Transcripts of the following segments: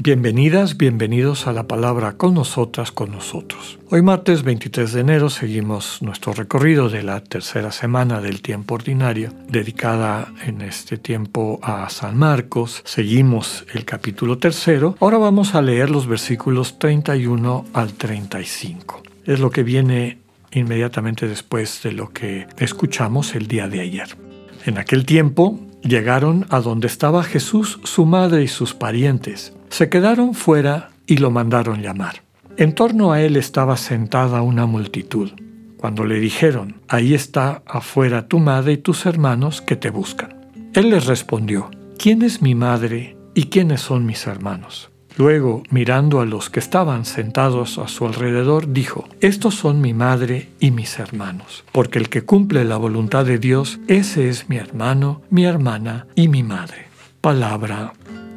Bienvenidas, bienvenidos a la palabra con nosotras, con nosotros. Hoy martes 23 de enero seguimos nuestro recorrido de la tercera semana del tiempo ordinario, dedicada en este tiempo a San Marcos. Seguimos el capítulo tercero. Ahora vamos a leer los versículos 31 al 35. Es lo que viene inmediatamente después de lo que escuchamos el día de ayer. En aquel tiempo llegaron a donde estaba Jesús, su madre y sus parientes se quedaron fuera y lo mandaron llamar. En torno a él estaba sentada una multitud. Cuando le dijeron, ahí está afuera tu madre y tus hermanos que te buscan. Él les respondió, ¿quién es mi madre y quiénes son mis hermanos? Luego, mirando a los que estaban sentados a su alrededor, dijo, Estos son mi madre y mis hermanos, porque el que cumple la voluntad de Dios, ese es mi hermano, mi hermana y mi madre. Palabra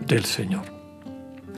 del Señor.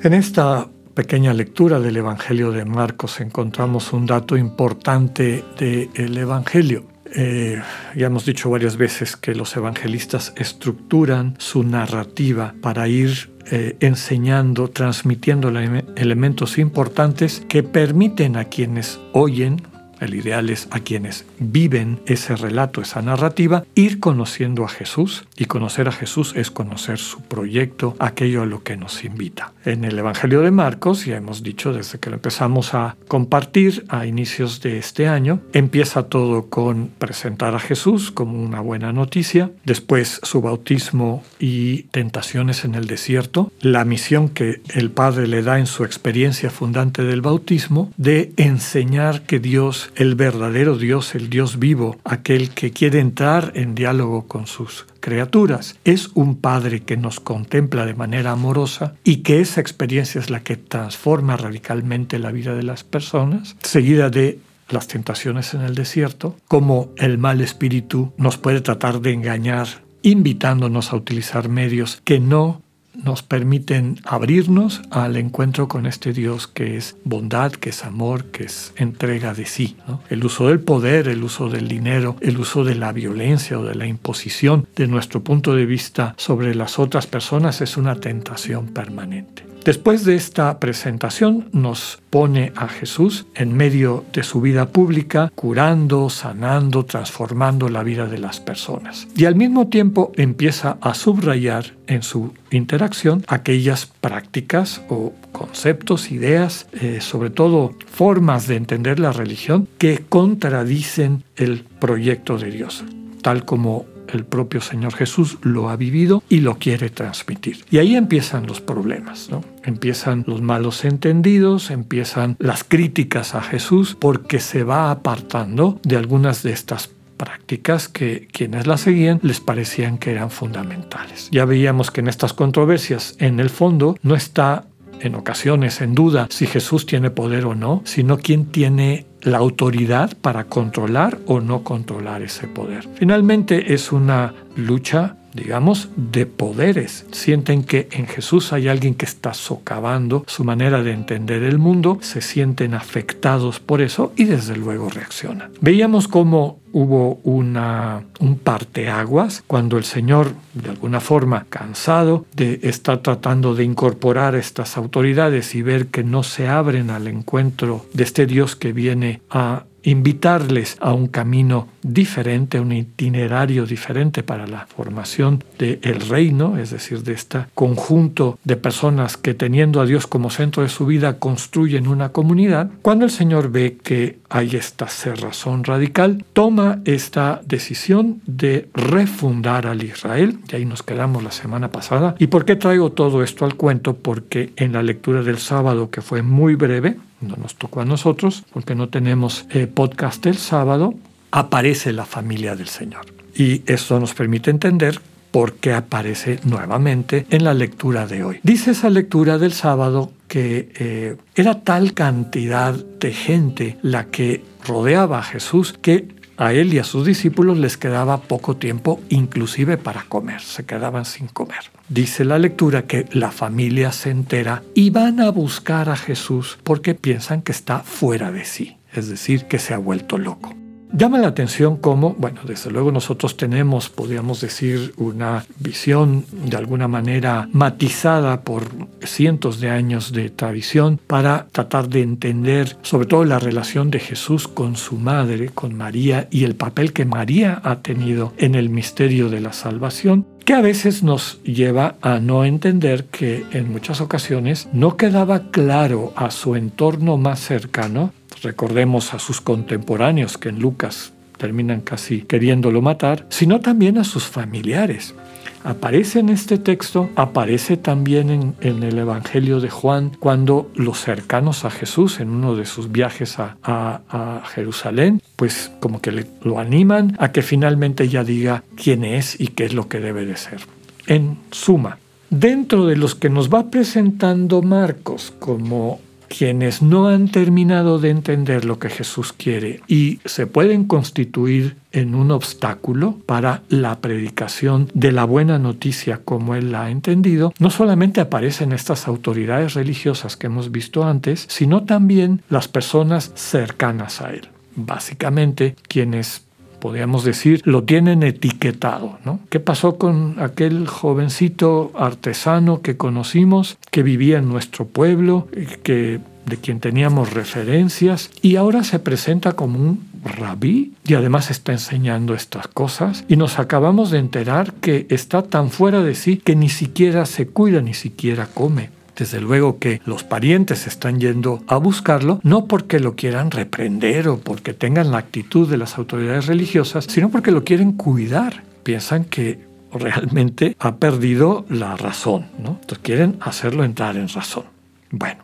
En esta pequeña lectura del Evangelio de Marcos encontramos un dato importante del Evangelio. Eh, ya hemos dicho varias veces que los evangelistas estructuran su narrativa para ir eh, enseñando, transmitiendo elementos importantes que permiten a quienes oyen el ideal es a quienes viven ese relato, esa narrativa, ir conociendo a Jesús y conocer a Jesús es conocer su proyecto, aquello a lo que nos invita. En el Evangelio de Marcos, ya hemos dicho desde que lo empezamos a compartir a inicios de este año, empieza todo con presentar a Jesús como una buena noticia, después su bautismo y tentaciones en el desierto, la misión que el Padre le da en su experiencia fundante del bautismo de enseñar que Dios el verdadero Dios, el Dios vivo, aquel que quiere entrar en diálogo con sus criaturas. Es un Padre que nos contempla de manera amorosa y que esa experiencia es la que transforma radicalmente la vida de las personas, seguida de las tentaciones en el desierto, como el mal espíritu nos puede tratar de engañar invitándonos a utilizar medios que no nos permiten abrirnos al encuentro con este Dios que es bondad, que es amor, que es entrega de sí. El uso del poder, el uso del dinero, el uso de la violencia o de la imposición de nuestro punto de vista sobre las otras personas es una tentación permanente. Después de esta presentación nos pone a Jesús en medio de su vida pública, curando, sanando, transformando la vida de las personas. Y al mismo tiempo empieza a subrayar en su interacción aquellas prácticas o conceptos, ideas, eh, sobre todo formas de entender la religión que contradicen el proyecto de Dios, tal como el propio Señor Jesús lo ha vivido y lo quiere transmitir. Y ahí empiezan los problemas, ¿no? Empiezan los malos entendidos, empiezan las críticas a Jesús porque se va apartando de algunas de estas prácticas que quienes las seguían les parecían que eran fundamentales. Ya veíamos que en estas controversias, en el fondo, no está en ocasiones en duda si Jesús tiene poder o no, sino quién tiene la autoridad para controlar o no controlar ese poder. Finalmente es una lucha digamos, de poderes. Sienten que en Jesús hay alguien que está socavando su manera de entender el mundo, se sienten afectados por eso y desde luego reaccionan. Veíamos cómo hubo una, un parteaguas cuando el Señor, de alguna forma cansado de estar tratando de incorporar estas autoridades y ver que no se abren al encuentro de este Dios que viene a invitarles a un camino diferente, un itinerario diferente para la formación del reino, es decir, de este conjunto de personas que teniendo a Dios como centro de su vida construyen una comunidad, cuando el Señor ve que hay esta cerrazón radical, toma esta decisión de refundar al Israel, y ahí nos quedamos la semana pasada. ¿Y por qué traigo todo esto al cuento? Porque en la lectura del sábado, que fue muy breve, no nos tocó a nosotros, porque no tenemos eh, podcast el sábado, aparece la familia del Señor. Y esto nos permite entender por qué aparece nuevamente en la lectura de hoy. Dice esa lectura del sábado que eh, era tal cantidad de gente la que rodeaba a Jesús que a él y a sus discípulos les quedaba poco tiempo inclusive para comer, se quedaban sin comer. Dice la lectura que la familia se entera y van a buscar a Jesús porque piensan que está fuera de sí, es decir, que se ha vuelto loco. Llama la atención cómo, bueno, desde luego nosotros tenemos, podríamos decir, una visión de alguna manera matizada por cientos de años de tradición para tratar de entender sobre todo la relación de Jesús con su madre, con María, y el papel que María ha tenido en el misterio de la salvación que a veces nos lleva a no entender que en muchas ocasiones no quedaba claro a su entorno más cercano recordemos a sus contemporáneos que en Lucas terminan casi queriéndolo matar, sino también a sus familiares. Aparece en este texto, aparece también en, el Evangelio de Juan, cuando los cercanos a Jesús en uno de sus viajes a, Jerusalén, pues como que lo animan a que finalmente ya diga quién es y qué es lo que debe de ser. En suma, dentro de los que nos va presentando Marcos como quienes no han terminado de entender lo que Jesús quiere y se pueden constituir en un obstáculo para la predicación de la buena noticia como él la ha entendido, no solamente aparecen estas autoridades religiosas que hemos visto antes, sino también las personas cercanas a él. Básicamente, quienes podríamos decir, lo tienen etiquetado. ¿no? ¿Qué pasó con aquel jovencito artesano que conocimos, que vivía en nuestro pueblo, que, de quien teníamos referencias, y ahora se presenta como un rabí y además está enseñando estas cosas y nos acabamos de enterar que está tan fuera de sí que ni siquiera se cuida, ni siquiera come. Desde luego que los parientes están yendo a buscarlo, no porque lo quieran reprender o porque tengan la actitud de las autoridades religiosas, sino porque lo quieren cuidar. Piensan que realmente ha perdido la razón, ¿no? Entonces quieren hacerlo entrar en razón. Bueno,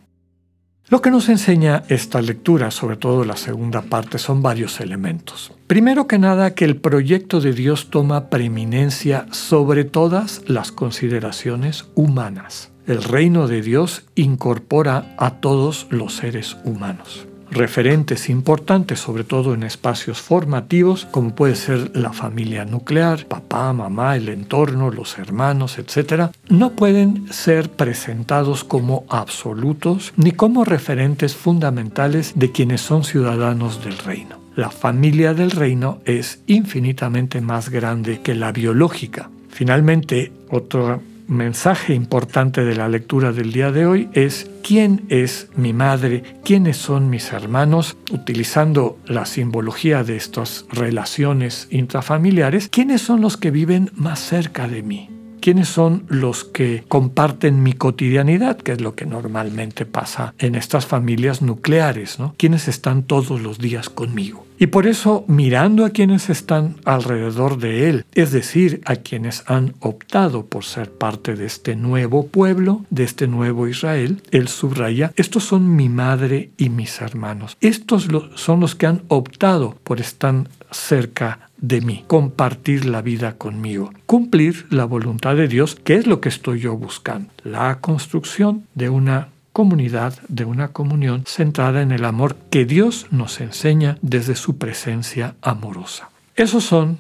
lo que nos enseña esta lectura, sobre todo la segunda parte, son varios elementos. Primero que nada, que el proyecto de Dios toma preeminencia sobre todas las consideraciones humanas el reino de Dios incorpora a todos los seres humanos. Referentes importantes, sobre todo en espacios formativos, como puede ser la familia nuclear, papá, mamá, el entorno, los hermanos, etc., no pueden ser presentados como absolutos ni como referentes fundamentales de quienes son ciudadanos del reino. La familia del reino es infinitamente más grande que la biológica. Finalmente, otro mensaje importante de la lectura del día de hoy es quién es mi madre, quiénes son mis hermanos, utilizando la simbología de estas relaciones intrafamiliares, quiénes son los que viven más cerca de mí. ¿Quiénes son los que comparten mi cotidianidad? Que es lo que normalmente pasa en estas familias nucleares, ¿no? ¿Quiénes están todos los días conmigo? Y por eso, mirando a quienes están alrededor de él, es decir, a quienes han optado por ser parte de este nuevo pueblo, de este nuevo Israel, él subraya, estos son mi madre y mis hermanos. Estos son los que han optado por estar cerca de mí, compartir la vida conmigo, cumplir la voluntad de Dios, que es lo que estoy yo buscando, la construcción de una comunidad, de una comunión centrada en el amor que Dios nos enseña desde su presencia amorosa. Esos son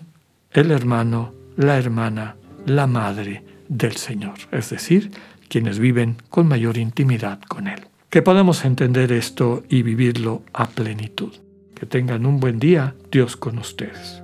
el hermano, la hermana, la madre del Señor, es decir, quienes viven con mayor intimidad con Él. Que podamos entender esto y vivirlo a plenitud. Que tengan un buen día, Dios con ustedes.